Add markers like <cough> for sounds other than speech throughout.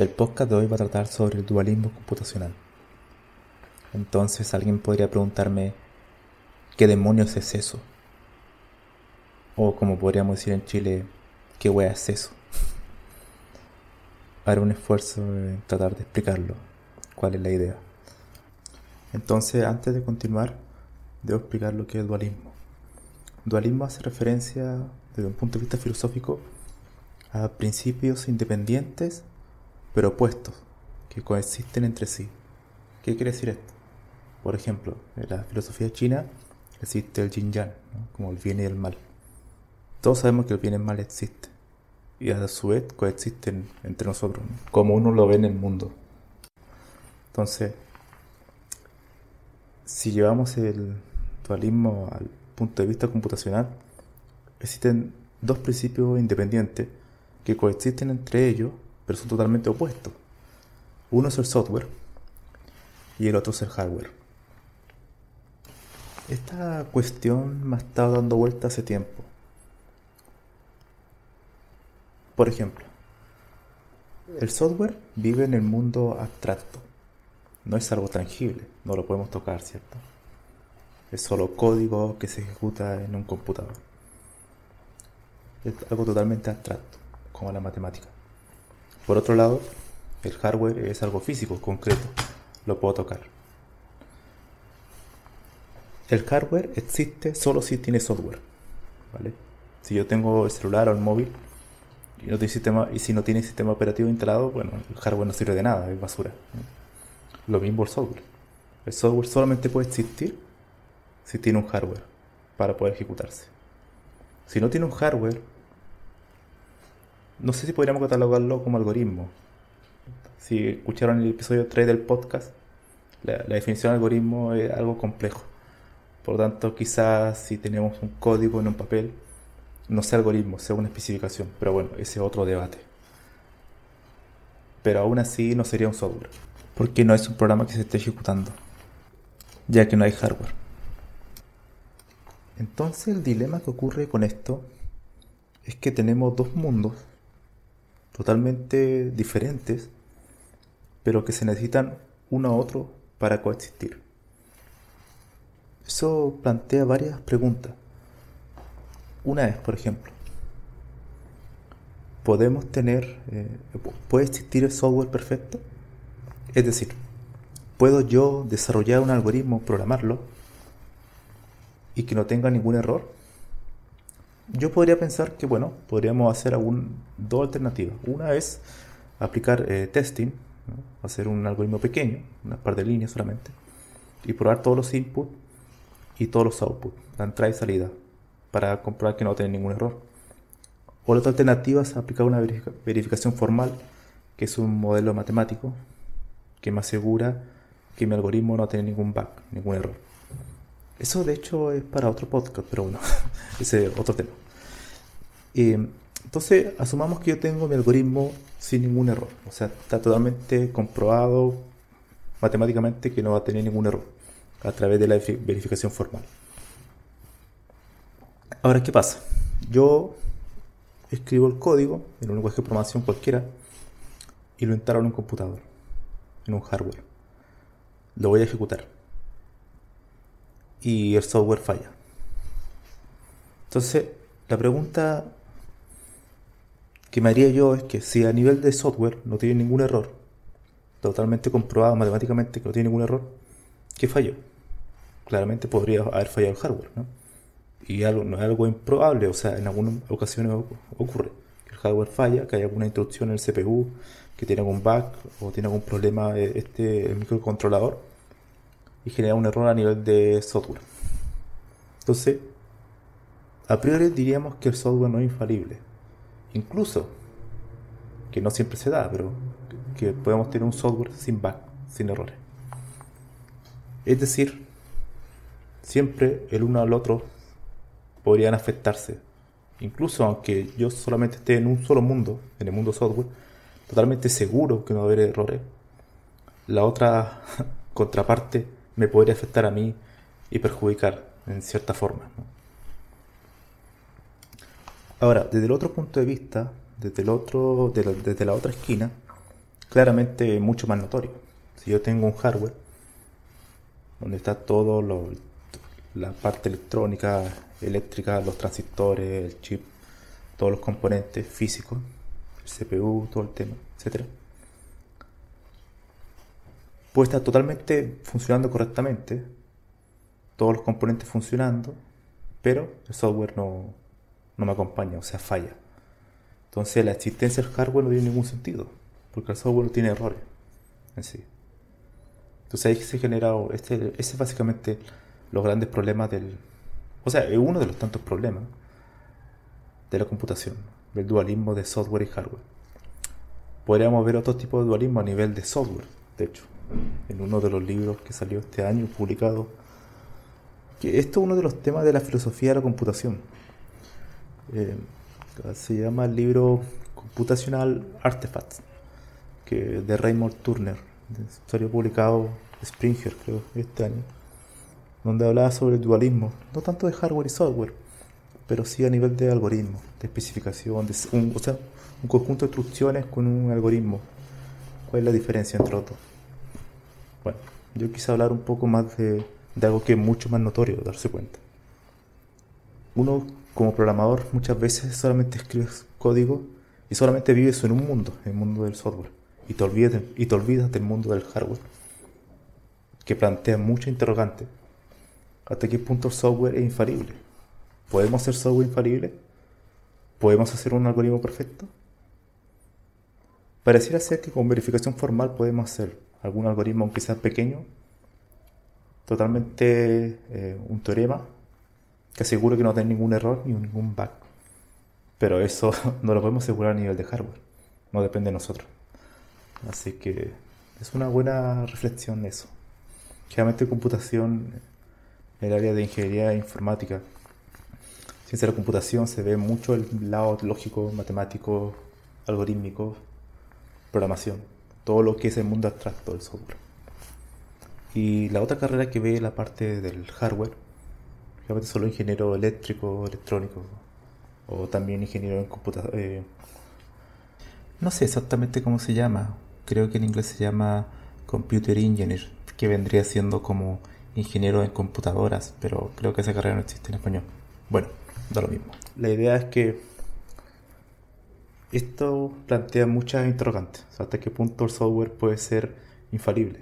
El podcast de hoy va a tratar sobre el dualismo computacional. Entonces alguien podría preguntarme, ¿qué demonios es eso? O como podríamos decir en Chile, ¿qué wea es eso? <laughs> Haré un esfuerzo en tratar de explicarlo, cuál es la idea. Entonces, antes de continuar, debo explicar lo que es el dualismo. Dualismo hace referencia, desde un punto de vista filosófico, a principios independientes pero opuestos, que coexisten entre sí. ¿Qué quiere decir esto? Por ejemplo, en la filosofía china existe el yin yang, como el bien y el mal. Todos sabemos que el bien y el mal existe, y a su vez coexisten entre nosotros, como uno lo ve en el mundo. Entonces, si llevamos el dualismo al punto de vista computacional, existen dos principios independientes que coexisten entre ellos pero son totalmente opuestos. Uno es el software y el otro es el hardware. Esta cuestión me ha estado dando vuelta hace tiempo. Por ejemplo, el software vive en el mundo abstracto. No es algo tangible, no lo podemos tocar, ¿cierto? Es solo código que se ejecuta en un computador. Es algo totalmente abstracto, como la matemática. Por otro lado, el hardware es algo físico, concreto, lo puedo tocar. El hardware existe solo si tiene software, ¿vale? Si yo tengo el celular o el móvil y, no tiene sistema, y si no tiene sistema operativo instalado, bueno, el hardware no sirve de nada, es basura. Lo mismo el software. El software solamente puede existir si tiene un hardware para poder ejecutarse. Si no tiene un hardware, no sé si podríamos catalogarlo como algoritmo. Si escucharon el episodio 3 del podcast, la, definición de algoritmo es algo complejo. Por lo tanto, quizás si tenemos un código en un papel, no sea algoritmo, sea una especificación. Pero bueno, ese es otro debate. Pero aún así no sería un software, porque no es un programa que se esté ejecutando, ya que no hay hardware. Entonces el dilema que ocurre con esto es que tenemos dos mundos totalmente diferentes, pero que se necesitan uno a otro para coexistir. Eso plantea varias preguntas. Una es, por ejemplo, ¿podemos tener, eh, puede existir el software perfecto? Es decir, ¿puedo yo desarrollar un algoritmo, programarlo y que no tenga ningún error? Yo podría pensar que, bueno, podríamos hacer algún, dos alternativas. Una es aplicar eh, testing, hacer un algoritmo pequeño, una par de líneas solamente, y probar todos los inputs y todos los outputs, la entrada y salida, para comprobar que no tiene ningún error. O la otra alternativa es aplicar una verificación formal, que es un modelo matemático que me asegura que mi algoritmo no tiene ningún bug, ningún error. Eso de hecho es para otro podcast, pero bueno, <laughs> ese es otro tema. Entonces, asumamos que yo tengo mi algoritmo sin ningún error. O sea, está totalmente comprobado matemáticamente que no va a tener ningún error a través de la verificación formal. Ahora, ¿qué pasa? Yo escribo el código en un lenguaje de programación cualquiera y lo instalo en un computador, en un hardware. Lo voy a ejecutar. Y el software falla. Entonces, la pregunta que me haría yo es que si a nivel de software no tiene ningún error, totalmente comprobado matemáticamente que no tiene ningún error, ¿qué falló? Claramente podría haber fallado el hardware, ¿no? Y algo, no es algo improbable, o sea, en algunas ocasiones ocurre que el hardware falla, que hay alguna instrucción en el CPU, que tiene algún bug o tiene algún problema eh, este el microcontrolador y genera un error a nivel de software. Entonces, a priori diríamos que el software no es infalible, Incluso, que no siempre se da, pero que podemos tener un software sin bug, sin errores. Es decir, siempre el uno al otro podrían afectarse. Incluso aunque yo solamente esté en un solo mundo, en el mundo software, totalmente seguro que no va a haber errores, la otra <laughs> contraparte me podría afectar a mí y perjudicar en cierta forma. Ahora, desde el otro punto de vista, desde, el otro, desde la otra esquina, claramente mucho más notorio. Si yo tengo un hardware donde está todo lo, la parte electrónica, eléctrica, los transistores, el chip, todos los componentes físicos, el CPU, todo el tema, etc. Puede estar totalmente funcionando correctamente, todos los componentes funcionando, pero el software no, no me acompaña, o sea, falla. Entonces la existencia del hardware no tiene ningún sentido, porque el software tiene errores en sí. Entonces ahí se ha generado, este, ese es básicamente los grandes problemas del... O sea, es uno de los tantos problemas de la computación, del dualismo de software y hardware. Podríamos ver otro tipo de dualismo a nivel de software, de hecho, en uno de los libros que salió este año, publicado, que esto es uno de los temas de la filosofía de la computación eh, se llama el libro Computational Artifacts, que de Raymond Turner, salió publicado Springer, creo, este año, donde hablaba sobre el dualismo, no tanto de hardware y software, pero sí a nivel de algoritmo, de especificación, un, o sea, un conjunto de instrucciones con un algoritmo. ¿Cuál es la diferencia entre otros? Bueno, yo quise hablar un poco más de, de algo que es mucho más notorio, darse cuenta. Uno como programador muchas veces solamente escribes código y solamente vives en un mundo, el mundo del software, y te olvidas, y te olvidas del mundo del hardware, que plantea muchas interrogantes. ¿Hasta qué punto el software es infalible? ¿Podemos hacer software infalible? ¿Podemos hacer un algoritmo perfecto? Pareciera ser que con verificación formal podemos hacer algún algoritmo, aunque sea pequeño, totalmente eh, un teorema que asegure que no tenga ningún error ni ningún bug. Pero eso <laughs> no lo podemos asegurar a nivel de hardware, no depende de nosotros. Así que es una buena reflexión eso. Generalmente computación, el área de ingeniería informática, ciencia de la computación se ve mucho el lado lógico, matemático, algorítmico, programación, todo lo que es el mundo abstracto del software. Y la otra carrera que ve la parte del hardware solo ingeniero eléctrico, electrónico, o también ingeniero en computador. Eh, no sé exactamente cómo se llama, creo que en inglés se llama Computer Engineer, que vendría siendo como ingeniero en computadoras, pero creo que esa carrera no existe en español. Bueno, da lo mismo. La idea es que esto plantea muchas interrogantes. hasta qué punto el software puede ser infalible.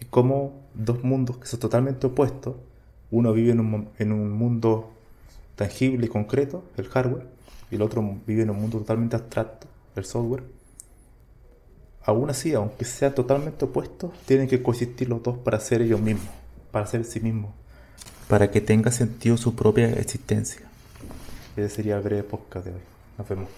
Y cómo dos mundos que son totalmente opuestos uno vive en un, en un mundo tangible y concreto, el hardware, y el otro vive en un mundo totalmente abstracto, el software. Aún así, aunque sea totalmente opuesto, tienen que coexistir los dos para ser ellos mismos, para ser sí mismos, para que tenga sentido su propia existencia. Ese sería el breve podcast de hoy. Nos vemos.